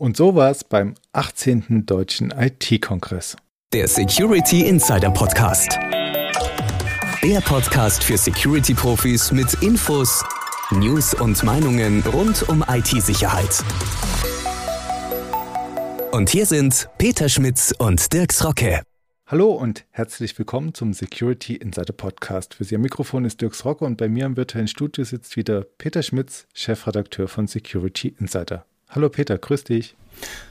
Und so war es beim 18. Deutschen IT-Kongress. Der Security Insider Podcast. Der Podcast für Security-Profis mit Infos, News und Meinungen rund um IT-Sicherheit. Und hier sind Peter Schmitz und Dirks Rocke. Hallo und herzlich willkommen zum Security Insider Podcast. Für Sie am Mikrofon ist Dirks Rocke und bei mir im virtuellen Studio sitzt wieder Peter Schmitz, Chefredakteur von Security Insider. Hallo Peter, grüß dich.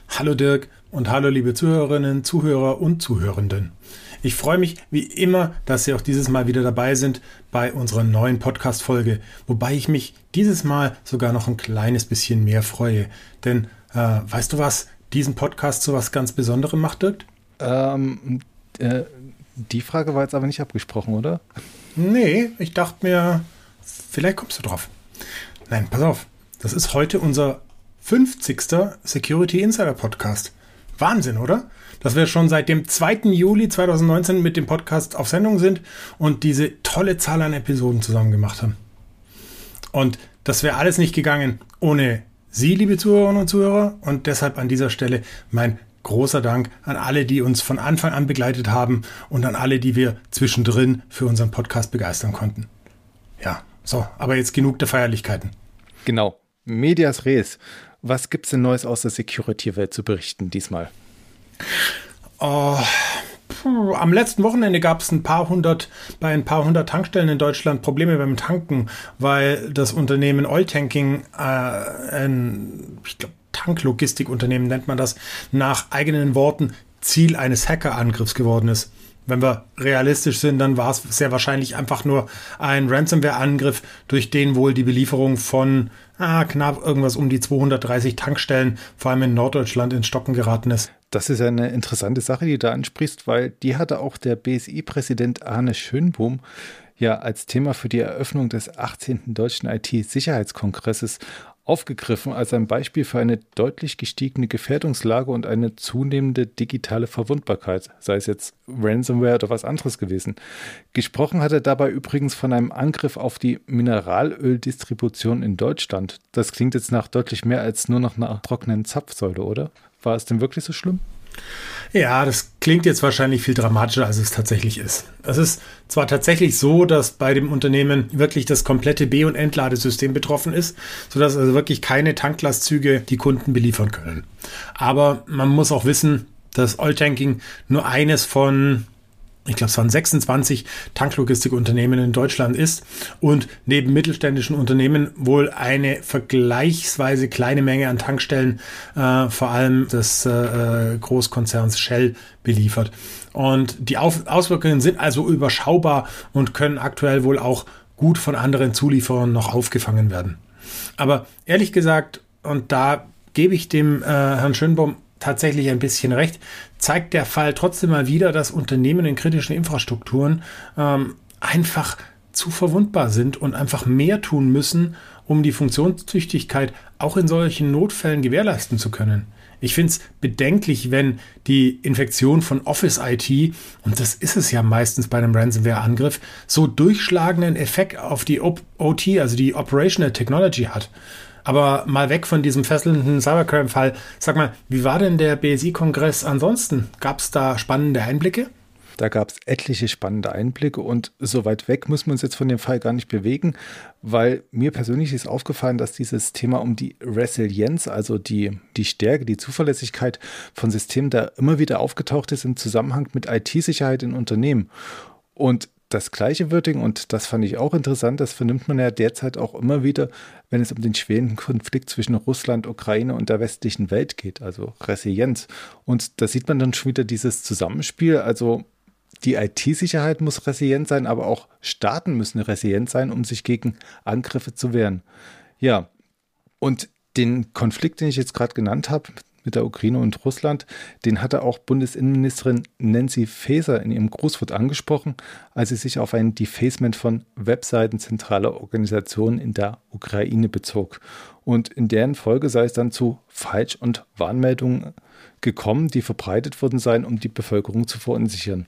Hallo Dirk und hallo liebe Zuhörerinnen, Zuhörer und Zuhörenden. Ich freue mich wie immer, dass Sie auch dieses Mal wieder dabei sind bei unserer neuen Podcast-Folge, wobei ich mich dieses Mal sogar noch ein kleines bisschen mehr freue. Denn äh, weißt du was, diesen Podcast zu was ganz Besonderem macht, Dirk? Ähm, äh, die Frage war jetzt aber nicht abgesprochen, oder? Nee, ich dachte mir, vielleicht kommst du drauf. Nein, pass auf. Das ist heute unser 50. Security Insider Podcast. Wahnsinn, oder? Dass wir schon seit dem 2. Juli 2019 mit dem Podcast auf Sendung sind und diese tolle Zahl an Episoden zusammen gemacht haben. Und das wäre alles nicht gegangen ohne Sie, liebe Zuhörerinnen und Zuhörer. Und deshalb an dieser Stelle mein großer Dank an alle, die uns von Anfang an begleitet haben und an alle, die wir zwischendrin für unseren Podcast begeistern konnten. Ja, so, aber jetzt genug der Feierlichkeiten. Genau. Medias Res. Was gibt es denn Neues aus der Security-Welt zu berichten diesmal? Oh, puh, am letzten Wochenende gab es ein paar hundert, bei ein paar hundert Tankstellen in Deutschland Probleme beim Tanken, weil das Unternehmen Oiltanking, äh, ein, ich glaube, Tanklogistikunternehmen nennt man das, nach eigenen Worten Ziel eines Hackerangriffs geworden ist. Wenn wir realistisch sind, dann war es sehr wahrscheinlich einfach nur ein Ransomware-Angriff, durch den wohl die Belieferung von ah, knapp irgendwas um die 230 Tankstellen, vor allem in Norddeutschland, ins Stocken geraten ist. Das ist eine interessante Sache, die du da ansprichst, weil die hatte auch der BSI-Präsident Arne Schönbohm ja als Thema für die Eröffnung des 18. Deutschen IT-Sicherheitskongresses aufgegriffen als ein Beispiel für eine deutlich gestiegene Gefährdungslage und eine zunehmende digitale Verwundbarkeit, sei es jetzt Ransomware oder was anderes gewesen. Gesprochen hat er dabei übrigens von einem Angriff auf die Mineralöldistribution in Deutschland. Das klingt jetzt nach deutlich mehr als nur nach einer trockenen Zapfsäule, oder? War es denn wirklich so schlimm? Ja, das klingt jetzt wahrscheinlich viel dramatischer, als es tatsächlich ist. Es ist zwar tatsächlich so, dass bei dem Unternehmen wirklich das komplette B- und Entladesystem betroffen ist, sodass also wirklich keine Tanklastzüge die Kunden beliefern können. Aber man muss auch wissen, dass Oil-Tanking nur eines von ich glaube, es waren 26 Tanklogistikunternehmen in Deutschland ist und neben mittelständischen Unternehmen wohl eine vergleichsweise kleine Menge an Tankstellen, äh, vor allem des äh, Großkonzerns Shell, beliefert. Und die Auf Auswirkungen sind also überschaubar und können aktuell wohl auch gut von anderen Zulieferern noch aufgefangen werden. Aber ehrlich gesagt, und da gebe ich dem äh, Herrn Schönbaum tatsächlich ein bisschen recht, zeigt der Fall trotzdem mal wieder, dass Unternehmen in kritischen Infrastrukturen ähm, einfach zu verwundbar sind und einfach mehr tun müssen, um die Funktionstüchtigkeit auch in solchen Notfällen gewährleisten zu können. Ich finde es bedenklich, wenn die Infektion von Office IT, und das ist es ja meistens bei einem Ransomware-Angriff, so durchschlagenden Effekt auf die OT, also die Operational Technology hat. Aber mal weg von diesem fesselnden Cybercrime-Fall. Sag mal, wie war denn der BSI-Kongress ansonsten? Gab es da spannende Einblicke? Da gab es etliche spannende Einblicke und so weit weg muss man uns jetzt von dem Fall gar nicht bewegen, weil mir persönlich ist aufgefallen, dass dieses Thema um die Resilienz, also die, die Stärke, die Zuverlässigkeit von Systemen da immer wieder aufgetaucht ist im Zusammenhang mit IT-Sicherheit in Unternehmen. Und das gleiche würdigen und das fand ich auch interessant, das vernimmt man ja derzeit auch immer wieder, wenn es um den schwelenden Konflikt zwischen Russland, Ukraine und der westlichen Welt geht, also Resilienz. Und da sieht man dann schon wieder dieses Zusammenspiel, also die IT-Sicherheit muss resilient sein, aber auch Staaten müssen resilient sein, um sich gegen Angriffe zu wehren. Ja, und den Konflikt, den ich jetzt gerade genannt habe, mit der Ukraine und Russland, den hatte auch Bundesinnenministerin Nancy Faeser in ihrem Grußwort angesprochen, als sie sich auf ein Defacement von Webseiten zentraler Organisationen in der Ukraine bezog. Und in deren Folge sei es dann zu Falsch- und Warnmeldungen gekommen, die verbreitet worden seien, um die Bevölkerung zu verunsichern.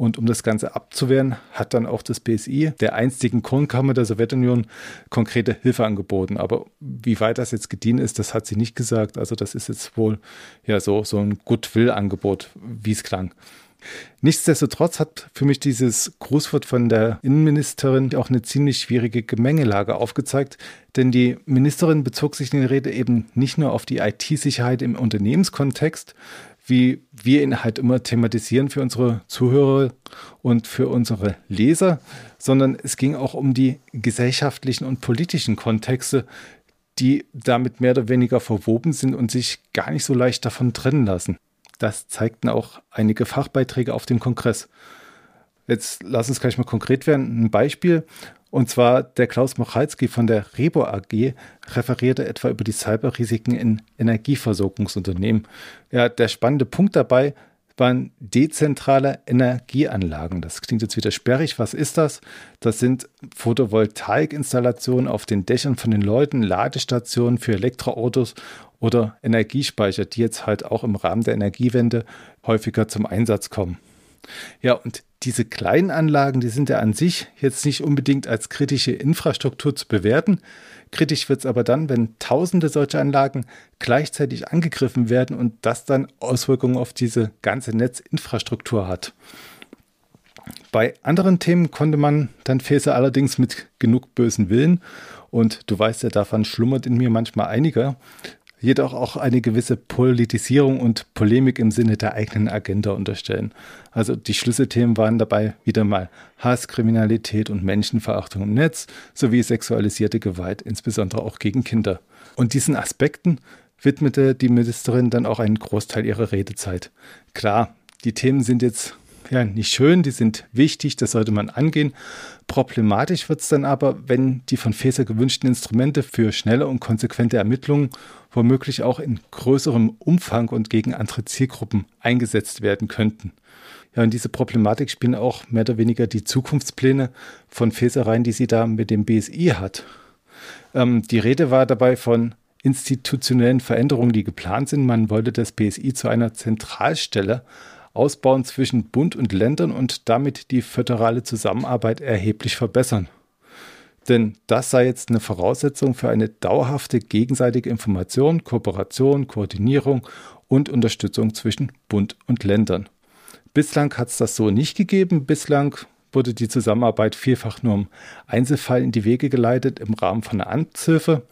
Und um das Ganze abzuwehren, hat dann auch das BSI der einstigen Kornkammer der Sowjetunion konkrete Hilfe angeboten. Aber wie weit das jetzt gedient ist, das hat sie nicht gesagt. Also das ist jetzt wohl ja so, so ein Goodwill-Angebot, wie es klang. Nichtsdestotrotz hat für mich dieses Grußwort von der Innenministerin auch eine ziemlich schwierige Gemengelage aufgezeigt, denn die Ministerin bezog sich in der Rede eben nicht nur auf die IT-Sicherheit im Unternehmenskontext, wie wir ihn halt immer thematisieren für unsere Zuhörer und für unsere Leser, sondern es ging auch um die gesellschaftlichen und politischen Kontexte, die damit mehr oder weniger verwoben sind und sich gar nicht so leicht davon trennen lassen. Das zeigten auch einige Fachbeiträge auf dem Kongress. Jetzt lass uns gleich mal konkret werden. Ein Beispiel. Und zwar der Klaus Mochalski von der Rebo AG referierte etwa über die Cyberrisiken in Energieversorgungsunternehmen. Ja, der spannende Punkt dabei waren dezentrale Energieanlagen. Das klingt jetzt wieder sperrig. Was ist das? Das sind Photovoltaikinstallationen auf den Dächern von den Leuten, Ladestationen für Elektroautos oder Energiespeicher, die jetzt halt auch im Rahmen der Energiewende häufiger zum Einsatz kommen. Ja, und diese kleinen Anlagen, die sind ja an sich jetzt nicht unbedingt als kritische Infrastruktur zu bewerten. Kritisch wird es aber dann, wenn tausende solcher Anlagen gleichzeitig angegriffen werden und das dann Auswirkungen auf diese ganze Netzinfrastruktur hat. Bei anderen Themen konnte man dann Fäser allerdings mit genug bösen Willen und du weißt ja, davon schlummert in mir manchmal einiger, jedoch auch eine gewisse Politisierung und Polemik im Sinne der eigenen Agenda unterstellen. Also die Schlüsselthemen waren dabei wieder mal Hass, Kriminalität und Menschenverachtung im Netz sowie sexualisierte Gewalt, insbesondere auch gegen Kinder. Und diesen Aspekten widmete die Ministerin dann auch einen Großteil ihrer Redezeit. Klar, die Themen sind jetzt ja, nicht schön, die sind wichtig, das sollte man angehen. Problematisch wird es dann aber, wenn die von Faeser gewünschten Instrumente für schnelle und konsequente Ermittlungen womöglich auch in größerem Umfang und gegen andere Zielgruppen eingesetzt werden könnten. Ja, und diese Problematik spielen auch mehr oder weniger die Zukunftspläne von Faeser rein, die sie da mit dem BSI hat. Ähm, die Rede war dabei von institutionellen Veränderungen, die geplant sind. Man wollte das BSI zu einer Zentralstelle ausbauen zwischen Bund und Ländern und damit die föderale Zusammenarbeit erheblich verbessern. Denn das sei jetzt eine Voraussetzung für eine dauerhafte gegenseitige Information, Kooperation, Koordinierung und Unterstützung zwischen Bund und Ländern. Bislang hat es das so nicht gegeben. Bislang wurde die Zusammenarbeit vielfach nur im Einzelfall in die Wege geleitet im Rahmen von einer Amtshilfe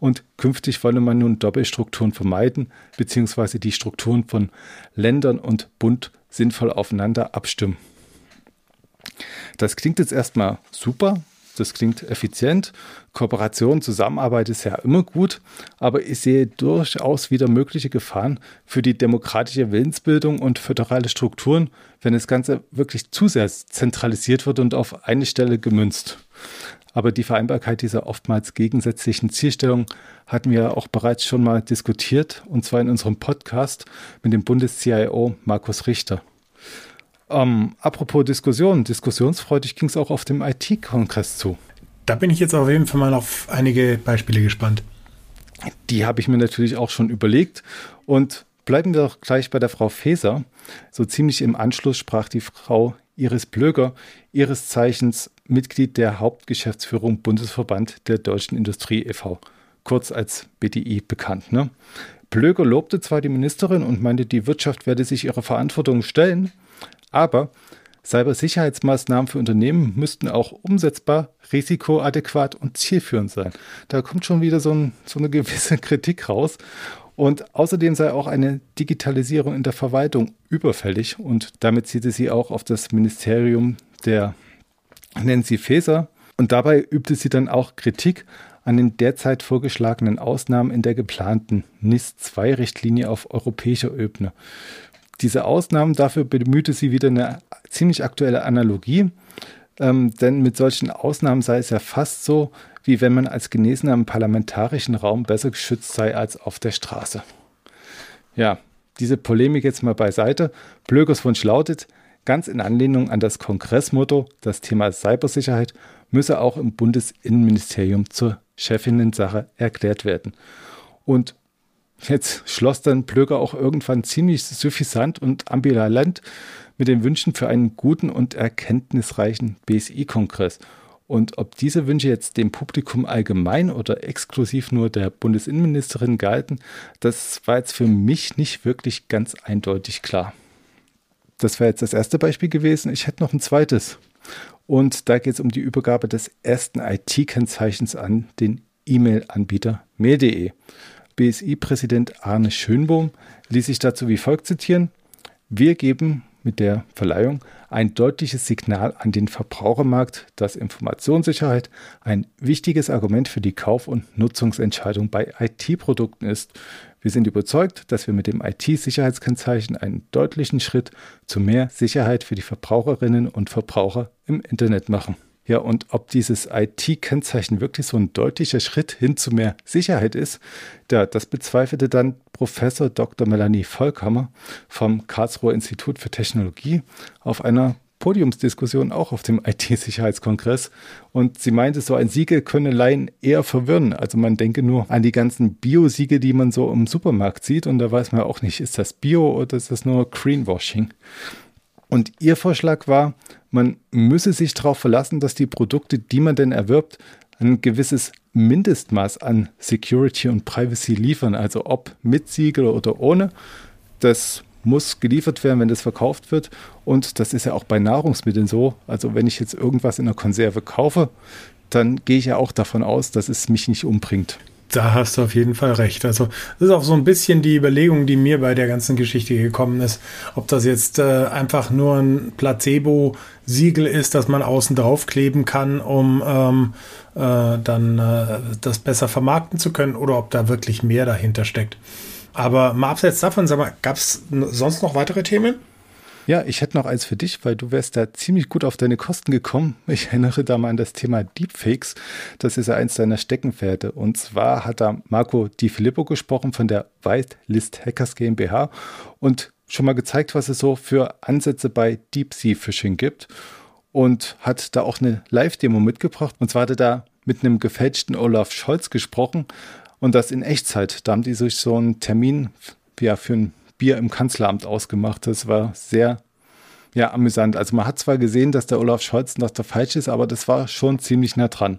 und künftig wolle man nun Doppelstrukturen vermeiden bzw. die Strukturen von Ländern und Bund sinnvoll aufeinander abstimmen. Das klingt jetzt erstmal super, das klingt effizient. Kooperation, Zusammenarbeit ist ja immer gut, aber ich sehe durchaus wieder mögliche Gefahren für die demokratische Willensbildung und föderale Strukturen, wenn das Ganze wirklich zu sehr zentralisiert wird und auf eine Stelle gemünzt. Aber die Vereinbarkeit dieser oftmals gegensätzlichen Zielstellung hatten wir auch bereits schon mal diskutiert, und zwar in unserem Podcast mit dem Bundes-CIO Markus Richter. Ähm, apropos Diskussion, diskussionsfreudig ging es auch auf dem IT-Kongress zu. Da bin ich jetzt auf jeden Fall mal auf einige Beispiele gespannt. Die habe ich mir natürlich auch schon überlegt. Und bleiben wir doch gleich bei der Frau Feser. So ziemlich im Anschluss sprach die Frau Iris Blöger, ihres Zeichens Mitglied der Hauptgeschäftsführung Bundesverband der Deutschen Industrie e.V., kurz als BDI bekannt. Ne? Blöger lobte zwar die Ministerin und meinte, die Wirtschaft werde sich ihrer Verantwortung stellen, aber Cybersicherheitsmaßnahmen für Unternehmen müssten auch umsetzbar, risikoadäquat und zielführend sein. Da kommt schon wieder so, ein, so eine gewisse Kritik raus. Und außerdem sei auch eine Digitalisierung in der Verwaltung überfällig. Und damit zieht sie auch auf das Ministerium der Nancy Faeser. Und dabei übte sie dann auch Kritik an den derzeit vorgeschlagenen Ausnahmen in der geplanten NIS-2-Richtlinie auf europäischer Ebene. Diese Ausnahmen, dafür bemühte sie wieder eine ziemlich aktuelle Analogie, ähm, denn mit solchen Ausnahmen sei es ja fast so, wie wenn man als Genesener im parlamentarischen Raum besser geschützt sei als auf der Straße. Ja, diese Polemik jetzt mal beiseite. Blögers Wunsch lautet, ganz in Anlehnung an das Kongressmotto, das Thema Cybersicherheit müsse auch im Bundesinnenministerium zur Chefinnen-Sache erklärt werden. Und Jetzt schloss dann Plöger auch irgendwann ziemlich suffisant und ambivalent mit den Wünschen für einen guten und erkenntnisreichen BSI-Kongress. Und ob diese Wünsche jetzt dem Publikum allgemein oder exklusiv nur der Bundesinnenministerin galten, das war jetzt für mich nicht wirklich ganz eindeutig klar. Das wäre jetzt das erste Beispiel gewesen. Ich hätte noch ein zweites. Und da geht es um die Übergabe des ersten IT-Kennzeichens an den E-Mail-Anbieter mail.de. BSI-Präsident Arne Schönbohm ließ sich dazu wie folgt zitieren. Wir geben mit der Verleihung ein deutliches Signal an den Verbrauchermarkt, dass Informationssicherheit ein wichtiges Argument für die Kauf- und Nutzungsentscheidung bei IT-Produkten ist. Wir sind überzeugt, dass wir mit dem IT-Sicherheitskennzeichen einen deutlichen Schritt zu mehr Sicherheit für die Verbraucherinnen und Verbraucher im Internet machen. Ja, und ob dieses IT-Kennzeichen wirklich so ein deutlicher Schritt hin zu mehr Sicherheit ist, ja, das bezweifelte dann Professor Dr. Melanie Volkhammer vom Karlsruher Institut für Technologie auf einer Podiumsdiskussion auch auf dem IT-Sicherheitskongress. Und sie meinte, so ein Siegel könne Laien eher verwirren. Also man denke nur an die ganzen Bio-Siegel, die man so im Supermarkt sieht. Und da weiß man auch nicht, ist das Bio oder ist das nur Greenwashing? Und ihr Vorschlag war, man müsse sich darauf verlassen, dass die Produkte, die man denn erwirbt, ein gewisses Mindestmaß an Security und Privacy liefern. Also ob mit Siegel oder ohne. Das muss geliefert werden, wenn das verkauft wird. Und das ist ja auch bei Nahrungsmitteln so. Also wenn ich jetzt irgendwas in der Konserve kaufe, dann gehe ich ja auch davon aus, dass es mich nicht umbringt. Da hast du auf jeden Fall recht. Also das ist auch so ein bisschen die Überlegung, die mir bei der ganzen Geschichte gekommen ist, ob das jetzt äh, einfach nur ein Placebo-Siegel ist, das man außen drauf kleben kann, um ähm, äh, dann äh, das besser vermarkten zu können, oder ob da wirklich mehr dahinter steckt. Aber mal abseits davon, sag mal, gab es sonst noch weitere Themen? Ja, ich hätte noch eins für dich, weil du wärst da ziemlich gut auf deine Kosten gekommen. Ich erinnere da mal an das Thema Deepfakes. Das ist ja eins deiner Steckenpferde. Und zwar hat da Marco Di Filippo gesprochen von der Whitelist Hackers GmbH und schon mal gezeigt, was es so für Ansätze bei Deep Sea Phishing gibt. Und hat da auch eine Live-Demo mitgebracht. Und zwar hat er da mit einem gefälschten Olaf Scholz gesprochen. Und das in Echtzeit. Da haben die sich so einen Termin ja, für ein Bier im Kanzleramt ausgemacht. Das war sehr ja, amüsant. Also man hat zwar gesehen, dass der Olaf Scholz noch der falsch ist, aber das war schon ziemlich nah dran.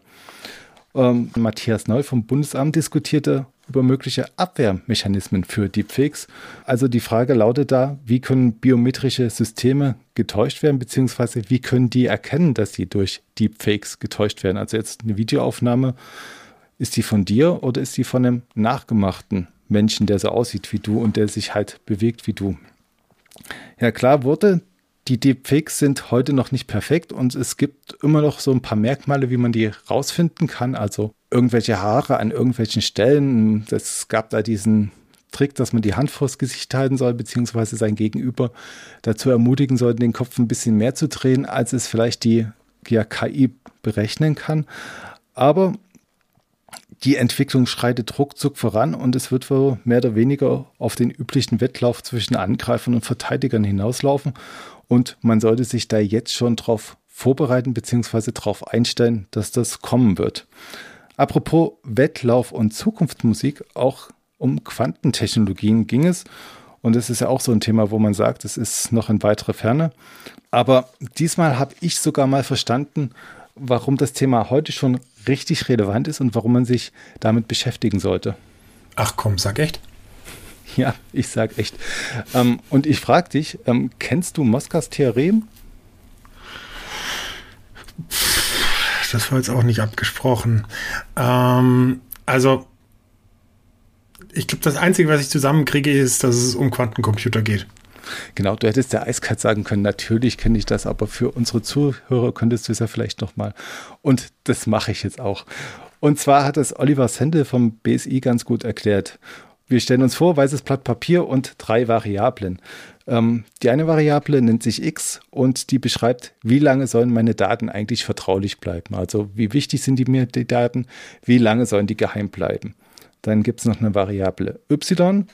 Ähm, Matthias Neu vom Bundesamt diskutierte über mögliche Abwehrmechanismen für Deepfakes. Also die Frage lautet da, wie können biometrische Systeme getäuscht werden, beziehungsweise wie können die erkennen, dass sie durch Deepfakes getäuscht werden? Also jetzt eine Videoaufnahme, ist die von dir oder ist die von einem nachgemachten Menschen, der so aussieht wie du und der sich halt bewegt wie du. Ja, klar wurde, die Deepfakes sind heute noch nicht perfekt und es gibt immer noch so ein paar Merkmale, wie man die rausfinden kann. Also irgendwelche Haare an irgendwelchen Stellen. Es gab da diesen Trick, dass man die Hand vors Gesicht halten soll, beziehungsweise sein Gegenüber dazu ermutigen soll, den Kopf ein bisschen mehr zu drehen, als es vielleicht die ja, KI berechnen kann. Aber die Entwicklung schreitet ruckzuck voran und es wird wohl mehr oder weniger auf den üblichen Wettlauf zwischen Angreifern und Verteidigern hinauslaufen. Und man sollte sich da jetzt schon darauf vorbereiten bzw. darauf einstellen, dass das kommen wird. Apropos Wettlauf und Zukunftsmusik, auch um Quantentechnologien ging es. Und das ist ja auch so ein Thema, wo man sagt, es ist noch in weiterer Ferne. Aber diesmal habe ich sogar mal verstanden, warum das Thema heute schon richtig relevant ist und warum man sich damit beschäftigen sollte. Ach komm, sag echt. Ja, ich sag echt. Ähm, und ich frage dich, ähm, kennst du Moskau's Theorem? Das war jetzt auch nicht abgesprochen. Ähm, also, ich glaube, das Einzige, was ich zusammenkriege, ist, dass es um Quantencomputer geht. Genau, du hättest ja eiskalt sagen können, natürlich kenne ich das, aber für unsere Zuhörer könntest du es ja vielleicht nochmal. Und das mache ich jetzt auch. Und zwar hat es Oliver Sendel vom BSI ganz gut erklärt. Wir stellen uns vor, weißes Blatt Papier und drei Variablen. Ähm, die eine Variable nennt sich x und die beschreibt, wie lange sollen meine Daten eigentlich vertraulich bleiben. Also wie wichtig sind die mir die Daten, wie lange sollen die geheim bleiben. Dann gibt es noch eine Variable y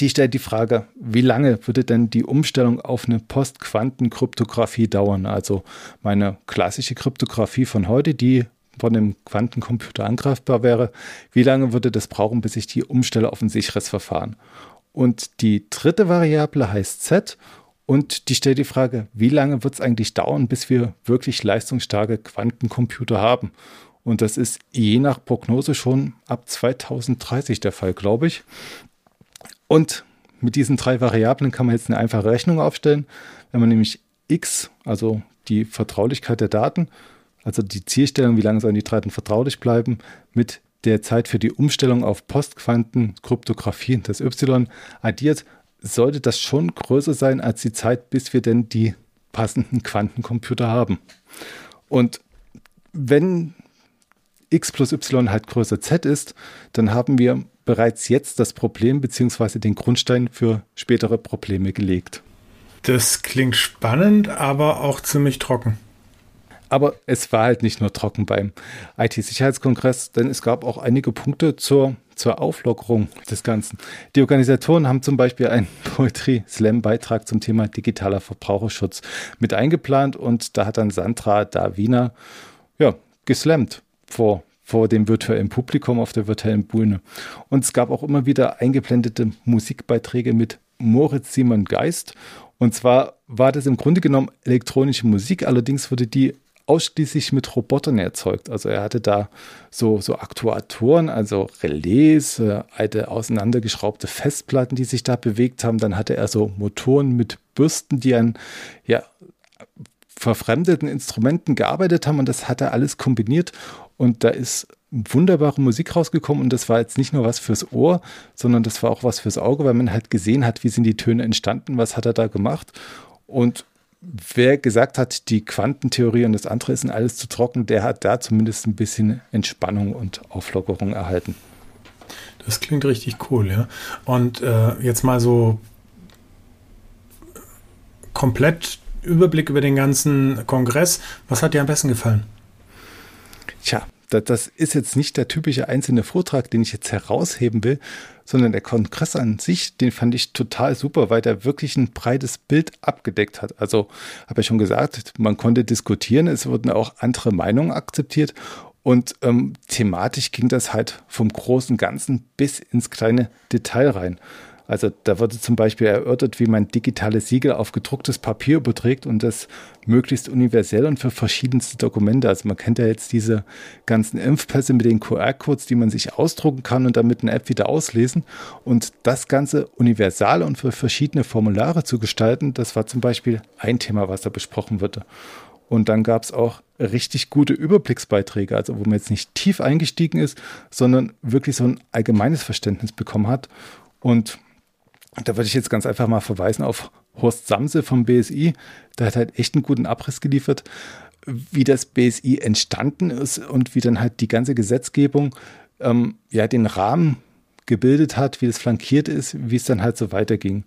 die stellt die Frage, wie lange würde denn die Umstellung auf eine Postquantenkryptographie dauern? Also meine klassische Kryptographie von heute, die von dem Quantencomputer angreifbar wäre, wie lange würde das brauchen, bis ich die umstelle auf ein sicheres Verfahren? Und die dritte Variable heißt Z und die stellt die Frage, wie lange wird es eigentlich dauern, bis wir wirklich leistungsstarke Quantencomputer haben? Und das ist je nach Prognose schon ab 2030 der Fall, glaube ich. Und mit diesen drei Variablen kann man jetzt eine einfache Rechnung aufstellen. Wenn man nämlich x, also die Vertraulichkeit der Daten, also die Zielstellung, wie lange sollen die Daten vertraulich bleiben, mit der Zeit für die Umstellung auf Postquantenkryptographie, das Y, addiert, sollte das schon größer sein als die Zeit, bis wir denn die passenden Quantencomputer haben. Und wenn x plus y halt größer z ist, dann haben wir bereits jetzt das Problem bzw. den Grundstein für spätere Probleme gelegt. Das klingt spannend, aber auch ziemlich trocken. Aber es war halt nicht nur trocken beim IT-Sicherheitskongress, denn es gab auch einige Punkte zur, zur Auflockerung des Ganzen. Die Organisatoren haben zum Beispiel einen Poetry-Slam-Beitrag zum Thema digitaler Verbraucherschutz mit eingeplant und da hat dann Sandra Davina ja, geslammt vor, vor dem virtuellen Publikum auf der virtuellen Bühne. Und es gab auch immer wieder eingeblendete Musikbeiträge mit Moritz Simon Geist. Und zwar war das im Grunde genommen elektronische Musik, allerdings wurde die ausschließlich mit Robotern erzeugt. Also er hatte da so, so Aktuatoren, also Relais, äh, alte auseinandergeschraubte Festplatten, die sich da bewegt haben. Dann hatte er so Motoren mit Bürsten, die an ja, verfremdeten Instrumenten gearbeitet haben und das hat er alles kombiniert und da ist wunderbare Musik rausgekommen und das war jetzt nicht nur was fürs Ohr, sondern das war auch was fürs Auge, weil man halt gesehen hat, wie sind die Töne entstanden, was hat er da gemacht und wer gesagt hat, die Quantentheorie und das andere ist alles zu trocken, der hat da zumindest ein bisschen Entspannung und Auflockerung erhalten. Das klingt richtig cool, ja. Und äh, jetzt mal so komplett Überblick über den ganzen Kongress. Was hat dir am besten gefallen? Tja, das ist jetzt nicht der typische einzelne Vortrag, den ich jetzt herausheben will, sondern der Kongress an sich, den fand ich total super, weil der wirklich ein breites Bild abgedeckt hat. Also habe ich schon gesagt, man konnte diskutieren, es wurden auch andere Meinungen akzeptiert und ähm, thematisch ging das halt vom großen Ganzen bis ins kleine Detail rein. Also da wurde zum Beispiel erörtert, wie man digitale Siegel auf gedrucktes Papier überträgt und das möglichst universell und für verschiedenste Dokumente. Also man kennt ja jetzt diese ganzen Impfpässe mit den QR-Codes, die man sich ausdrucken kann und dann mit einer App wieder auslesen. Und das Ganze universal und für verschiedene Formulare zu gestalten, das war zum Beispiel ein Thema, was da besprochen wurde. Und dann gab es auch richtig gute Überblicksbeiträge, also wo man jetzt nicht tief eingestiegen ist, sondern wirklich so ein allgemeines Verständnis bekommen hat. Und da würde ich jetzt ganz einfach mal verweisen auf Horst Samse vom BSI. Der hat halt echt einen guten Abriss geliefert, wie das BSI entstanden ist und wie dann halt die ganze Gesetzgebung ähm, ja den Rahmen gebildet hat, wie es flankiert ist, wie es dann halt so weiterging.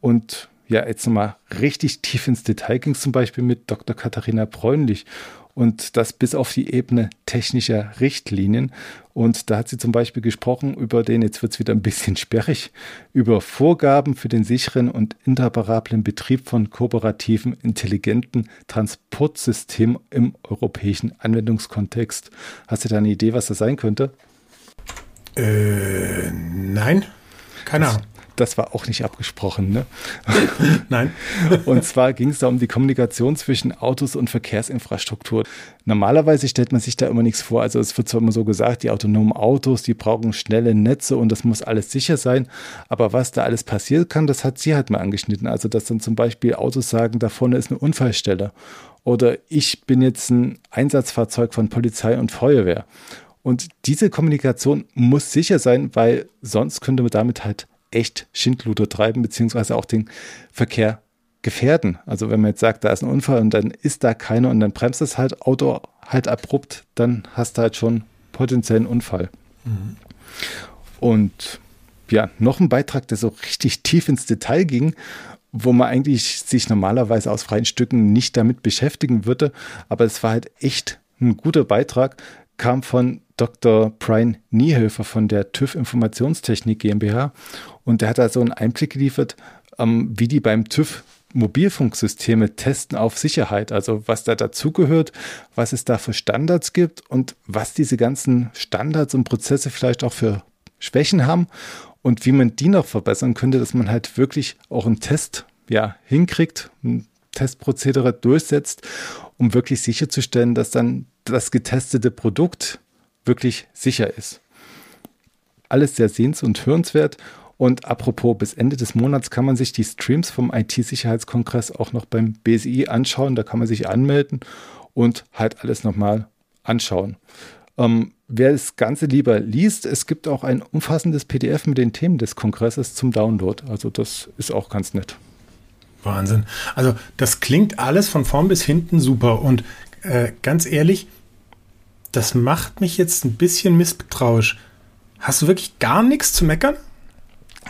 Und ja, jetzt nochmal richtig tief ins Detail ging es zum Beispiel mit Dr. Katharina Bräunlich und das bis auf die Ebene technischer Richtlinien. Und da hat sie zum Beispiel gesprochen über den, jetzt wird es wieder ein bisschen sperrig, über Vorgaben für den sicheren und interoperablen Betrieb von kooperativen, intelligenten Transportsystemen im europäischen Anwendungskontext. Hast du da eine Idee, was das sein könnte? Äh, nein. Keine Ahnung das war auch nicht abgesprochen. Ne? Nein. und zwar ging es da um die Kommunikation zwischen Autos und Verkehrsinfrastruktur. Normalerweise stellt man sich da immer nichts vor. Also es wird zwar immer so gesagt, die autonomen Autos, die brauchen schnelle Netze und das muss alles sicher sein. Aber was da alles passieren kann, das hat sie halt mal angeschnitten. Also dass dann zum Beispiel Autos sagen, da vorne ist eine Unfallstelle. Oder ich bin jetzt ein Einsatzfahrzeug von Polizei und Feuerwehr. Und diese Kommunikation muss sicher sein, weil sonst könnte man damit halt echt Schindluder treiben, beziehungsweise auch den Verkehr gefährden. Also wenn man jetzt sagt, da ist ein Unfall und dann ist da keiner und dann bremst das halt Auto halt abrupt, dann hast du halt schon potenziellen Unfall. Mhm. Und ja, noch ein Beitrag, der so richtig tief ins Detail ging, wo man eigentlich sich normalerweise aus freien Stücken nicht damit beschäftigen würde, aber es war halt echt ein guter Beitrag, kam von Dr. Brian Niehöfer von der TÜV Informationstechnik GmbH und der hat da so einen Einblick geliefert, ähm, wie die beim TÜV Mobilfunksysteme testen auf Sicherheit, also was da dazugehört, was es da für Standards gibt und was diese ganzen Standards und Prozesse vielleicht auch für Schwächen haben und wie man die noch verbessern könnte, dass man halt wirklich auch einen Test ja, hinkriegt, ein Testprozedere durchsetzt, um wirklich sicherzustellen, dass dann das getestete Produkt wirklich sicher ist. Alles sehr sehens- und hörenswert. Und apropos, bis Ende des Monats kann man sich die Streams vom IT-Sicherheitskongress auch noch beim BSI anschauen. Da kann man sich anmelden und halt alles nochmal anschauen. Ähm, wer das Ganze lieber liest, es gibt auch ein umfassendes PDF mit den Themen des Kongresses zum Download. Also das ist auch ganz nett. Wahnsinn. Also das klingt alles von vorn bis hinten super. Und äh, ganz ehrlich, das macht mich jetzt ein bisschen misstrauisch. Hast du wirklich gar nichts zu meckern?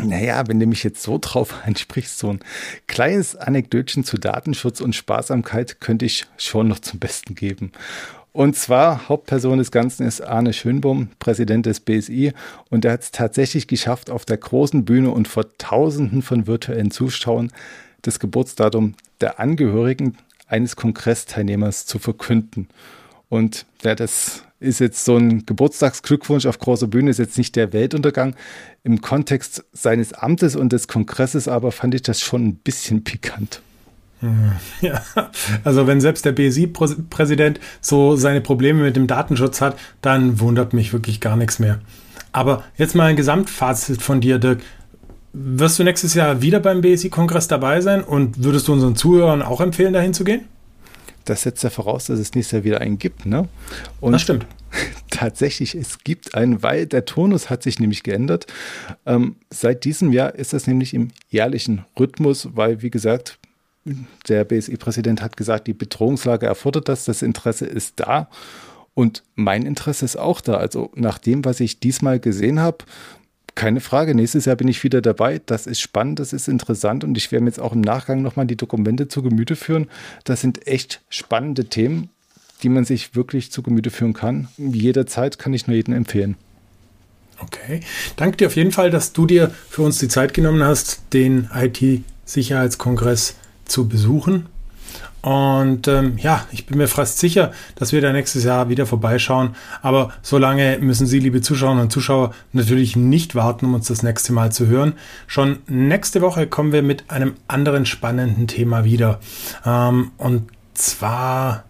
Naja, wenn du mich jetzt so drauf ansprichst, so ein kleines Anekdötchen zu Datenschutz und Sparsamkeit könnte ich schon noch zum Besten geben. Und zwar Hauptperson des Ganzen ist Arne Schönbohm, Präsident des BSI. Und er hat es tatsächlich geschafft, auf der großen Bühne und vor Tausenden von virtuellen Zuschauern das Geburtsdatum der Angehörigen eines Kongressteilnehmers zu verkünden. Und ja, das ist jetzt so ein Geburtstagsglückwunsch auf großer Bühne, ist jetzt nicht der Weltuntergang. Im Kontext seines Amtes und des Kongresses aber fand ich das schon ein bisschen pikant. Ja, also wenn selbst der BSI-Präsident so seine Probleme mit dem Datenschutz hat, dann wundert mich wirklich gar nichts mehr. Aber jetzt mal ein Gesamtfazit von dir, Dirk. Wirst du nächstes Jahr wieder beim BSI-Kongress dabei sein und würdest du unseren Zuhörern auch empfehlen, dahin zu gehen? Das setzt ja voraus, dass es nächstes Jahr wieder einen gibt. Ne? Und das stimmt. Tatsächlich, es gibt einen, weil der Tonus hat sich nämlich geändert. Ähm, seit diesem Jahr ist das nämlich im jährlichen Rhythmus, weil, wie gesagt, der BSI-Präsident hat gesagt, die Bedrohungslage erfordert das, das Interesse ist da. Und mein Interesse ist auch da. Also nach dem, was ich diesmal gesehen habe, keine Frage. Nächstes Jahr bin ich wieder dabei. Das ist spannend, das ist interessant und ich werde mir jetzt auch im Nachgang nochmal die Dokumente zu Gemüte führen. Das sind echt spannende Themen, die man sich wirklich zu Gemüte führen kann. Jederzeit kann ich nur jedem empfehlen. Okay. Danke dir auf jeden Fall, dass du dir für uns die Zeit genommen hast, den IT-Sicherheitskongress zu besuchen. Und ähm, ja, ich bin mir fast sicher, dass wir da nächstes Jahr wieder vorbeischauen. Aber solange müssen Sie, liebe Zuschauerinnen und Zuschauer, natürlich nicht warten, um uns das nächste Mal zu hören. Schon nächste Woche kommen wir mit einem anderen spannenden Thema wieder. Ähm, und zwar,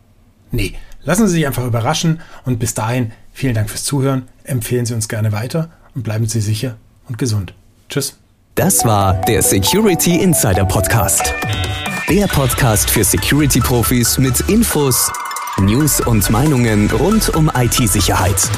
nee, lassen Sie sich einfach überraschen. Und bis dahin, vielen Dank fürs Zuhören. Empfehlen Sie uns gerne weiter und bleiben Sie sicher und gesund. Tschüss. Das war der Security Insider Podcast. Der Podcast für Security-Profis mit Infos, News und Meinungen rund um IT-Sicherheit.